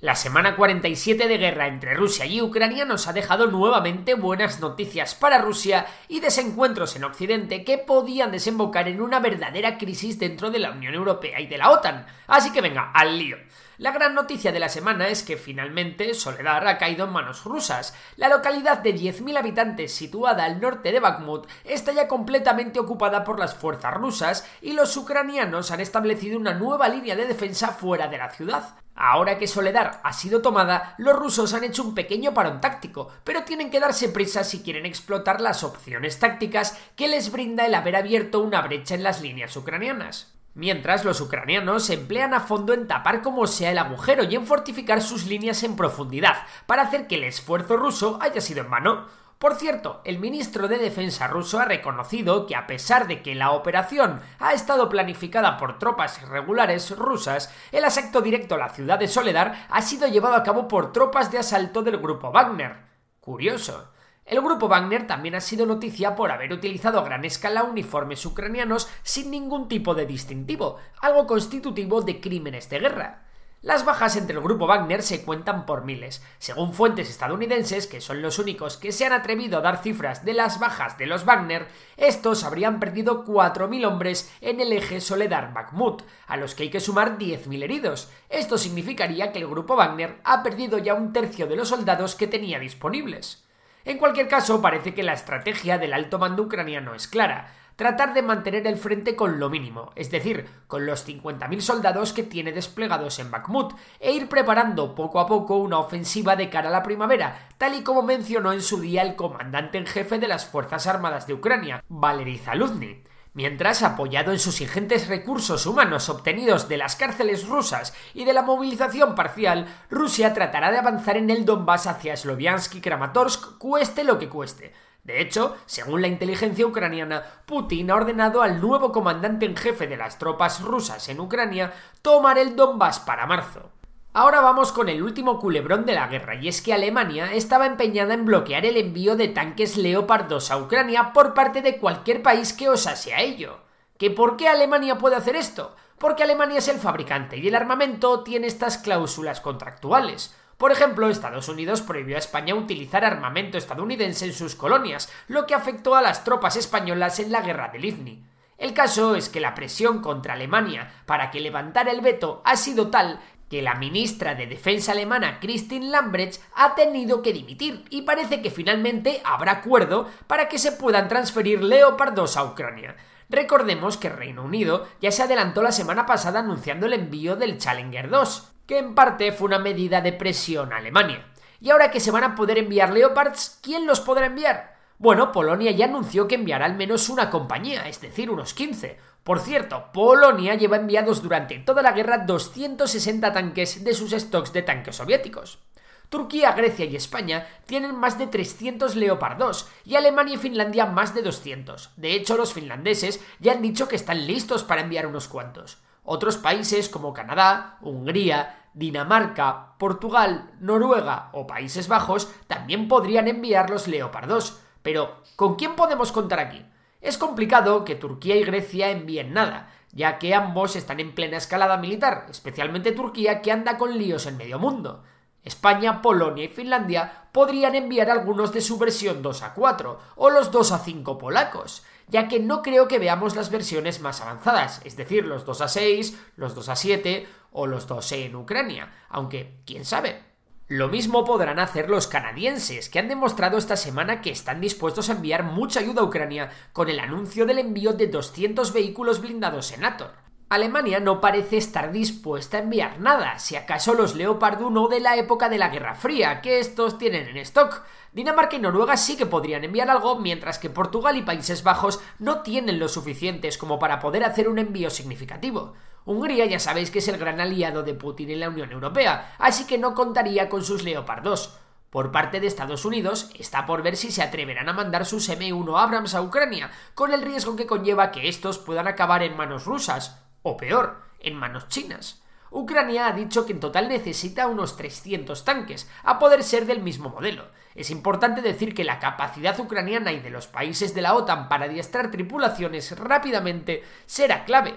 La semana 47 de guerra entre Rusia y Ucrania nos ha dejado nuevamente buenas noticias para Rusia y desencuentros en Occidente que podían desembocar en una verdadera crisis dentro de la Unión Europea y de la OTAN. Así que venga, al lío. La gran noticia de la semana es que finalmente Soledar ha caído en manos rusas. La localidad de 10.000 habitantes situada al norte de Bakhmut está ya completamente ocupada por las fuerzas rusas y los ucranianos han establecido una nueva línea de defensa fuera de la ciudad. Ahora que Soledar ha sido tomada, los rusos han hecho un pequeño parón táctico, pero tienen que darse prisa si quieren explotar las opciones tácticas que les brinda el haber abierto una brecha en las líneas ucranianas. Mientras los ucranianos se emplean a fondo en tapar como sea el agujero y en fortificar sus líneas en profundidad, para hacer que el esfuerzo ruso haya sido en vano. Por cierto, el ministro de Defensa ruso ha reconocido que a pesar de que la operación ha estado planificada por tropas irregulares rusas, el asalto directo a la ciudad de Soledar ha sido llevado a cabo por tropas de asalto del grupo Wagner. Curioso. El grupo Wagner también ha sido noticia por haber utilizado a gran escala uniformes ucranianos sin ningún tipo de distintivo, algo constitutivo de crímenes de guerra. Las bajas entre el grupo Wagner se cuentan por miles. Según fuentes estadounidenses, que son los únicos que se han atrevido a dar cifras de las bajas de los Wagner, estos habrían perdido 4.000 hombres en el eje Soledar-Bakhmut, a los que hay que sumar 10.000 heridos. Esto significaría que el grupo Wagner ha perdido ya un tercio de los soldados que tenía disponibles. En cualquier caso, parece que la estrategia del alto mando ucraniano es clara. Tratar de mantener el frente con lo mínimo, es decir, con los 50.000 soldados que tiene desplegados en Bakhmut, e ir preparando poco a poco una ofensiva de cara a la primavera, tal y como mencionó en su día el comandante en jefe de las Fuerzas Armadas de Ucrania, Valery Zaluzny. Mientras, apoyado en sus ingentes recursos humanos obtenidos de las cárceles rusas y de la movilización parcial, Rusia tratará de avanzar en el Donbass hacia Sloviansk y Kramatorsk, cueste lo que cueste. De hecho, según la inteligencia ucraniana, Putin ha ordenado al nuevo comandante en jefe de las tropas rusas en Ucrania tomar el Donbass para marzo. Ahora vamos con el último culebrón de la guerra, y es que Alemania estaba empeñada en bloquear el envío de tanques Leopard 2 a Ucrania por parte de cualquier país que osase a ello. ¿Que por qué Alemania puede hacer esto? Porque Alemania es el fabricante y el armamento tiene estas cláusulas contractuales. Por ejemplo, Estados Unidos prohibió a España utilizar armamento estadounidense en sus colonias, lo que afectó a las tropas españolas en la guerra del IFNI. El caso es que la presión contra Alemania para que levantara el veto ha sido tal que la ministra de Defensa alemana Christine Lambrecht ha tenido que dimitir y parece que finalmente habrá acuerdo para que se puedan transferir Leopard 2 a Ucrania. Recordemos que Reino Unido ya se adelantó la semana pasada anunciando el envío del Challenger 2, que en parte fue una medida de presión a Alemania. Y ahora que se van a poder enviar Leopards, ¿quién los podrá enviar? Bueno, Polonia ya anunció que enviará al menos una compañía, es decir, unos 15. Por cierto, Polonia lleva enviados durante toda la guerra 260 tanques de sus stocks de tanques soviéticos. Turquía, Grecia y España tienen más de 300 Leopard 2 y Alemania y Finlandia más de 200. De hecho, los finlandeses ya han dicho que están listos para enviar unos cuantos. Otros países como Canadá, Hungría, Dinamarca, Portugal, Noruega o Países Bajos también podrían enviar los Leopard 2. Pero, ¿con quién podemos contar aquí? Es complicado que Turquía y Grecia envíen nada, ya que ambos están en plena escalada militar, especialmente Turquía que anda con líos en medio mundo. España, Polonia y Finlandia podrían enviar algunos de su versión 2 a 4 o los 2 a 5 polacos, ya que no creo que veamos las versiones más avanzadas, es decir, los 2 a 6, los 2 a 7 o los 2 en Ucrania, aunque quién sabe. Lo mismo podrán hacer los canadienses, que han demostrado esta semana que están dispuestos a enviar mucha ayuda a Ucrania con el anuncio del envío de 200 vehículos blindados en Ator. Alemania no parece estar dispuesta a enviar nada, si acaso los Leopard 1 de la época de la Guerra Fría, que estos tienen en stock. Dinamarca y Noruega sí que podrían enviar algo, mientras que Portugal y Países Bajos no tienen lo suficientes como para poder hacer un envío significativo. Hungría ya sabéis que es el gran aliado de Putin en la Unión Europea, así que no contaría con sus leopardos. Por parte de Estados Unidos está por ver si se atreverán a mandar sus M1 Abrams a Ucrania, con el riesgo que conlleva que estos puedan acabar en manos rusas, o peor, en manos chinas. Ucrania ha dicho que en total necesita unos 300 tanques, a poder ser del mismo modelo. Es importante decir que la capacidad ucraniana y de los países de la OTAN para adiestrar tripulaciones rápidamente será clave.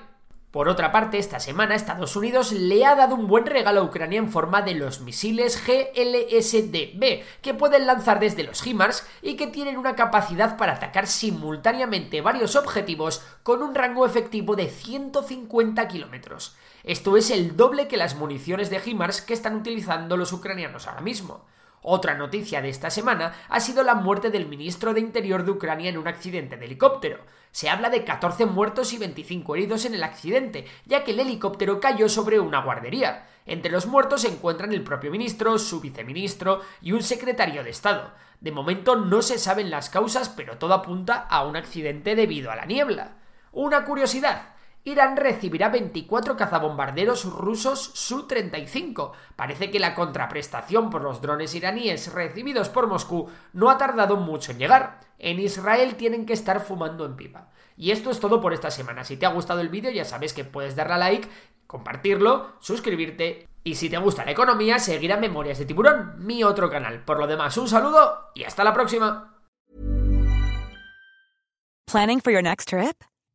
Por otra parte, esta semana Estados Unidos le ha dado un buen regalo a Ucrania en forma de los misiles GLSDB, que pueden lanzar desde los HIMARS y que tienen una capacidad para atacar simultáneamente varios objetivos con un rango efectivo de 150 kilómetros. Esto es el doble que las municiones de HIMARS que están utilizando los ucranianos ahora mismo. Otra noticia de esta semana ha sido la muerte del ministro de Interior de Ucrania en un accidente de helicóptero. Se habla de 14 muertos y 25 heridos en el accidente, ya que el helicóptero cayó sobre una guardería. Entre los muertos se encuentran el propio ministro, su viceministro y un secretario de Estado. De momento no se saben las causas, pero todo apunta a un accidente debido a la niebla. Una curiosidad. Irán recibirá 24 cazabombarderos rusos Su-35. Parece que la contraprestación por los drones iraníes recibidos por Moscú no ha tardado mucho en llegar. En Israel tienen que estar fumando en pipa. Y esto es todo por esta semana. Si te ha gustado el vídeo ya sabes que puedes darle a like, compartirlo, suscribirte y si te gusta la economía, seguir a Memorias de Tiburón, mi otro canal. Por lo demás, un saludo y hasta la próxima. Planning for your next trip?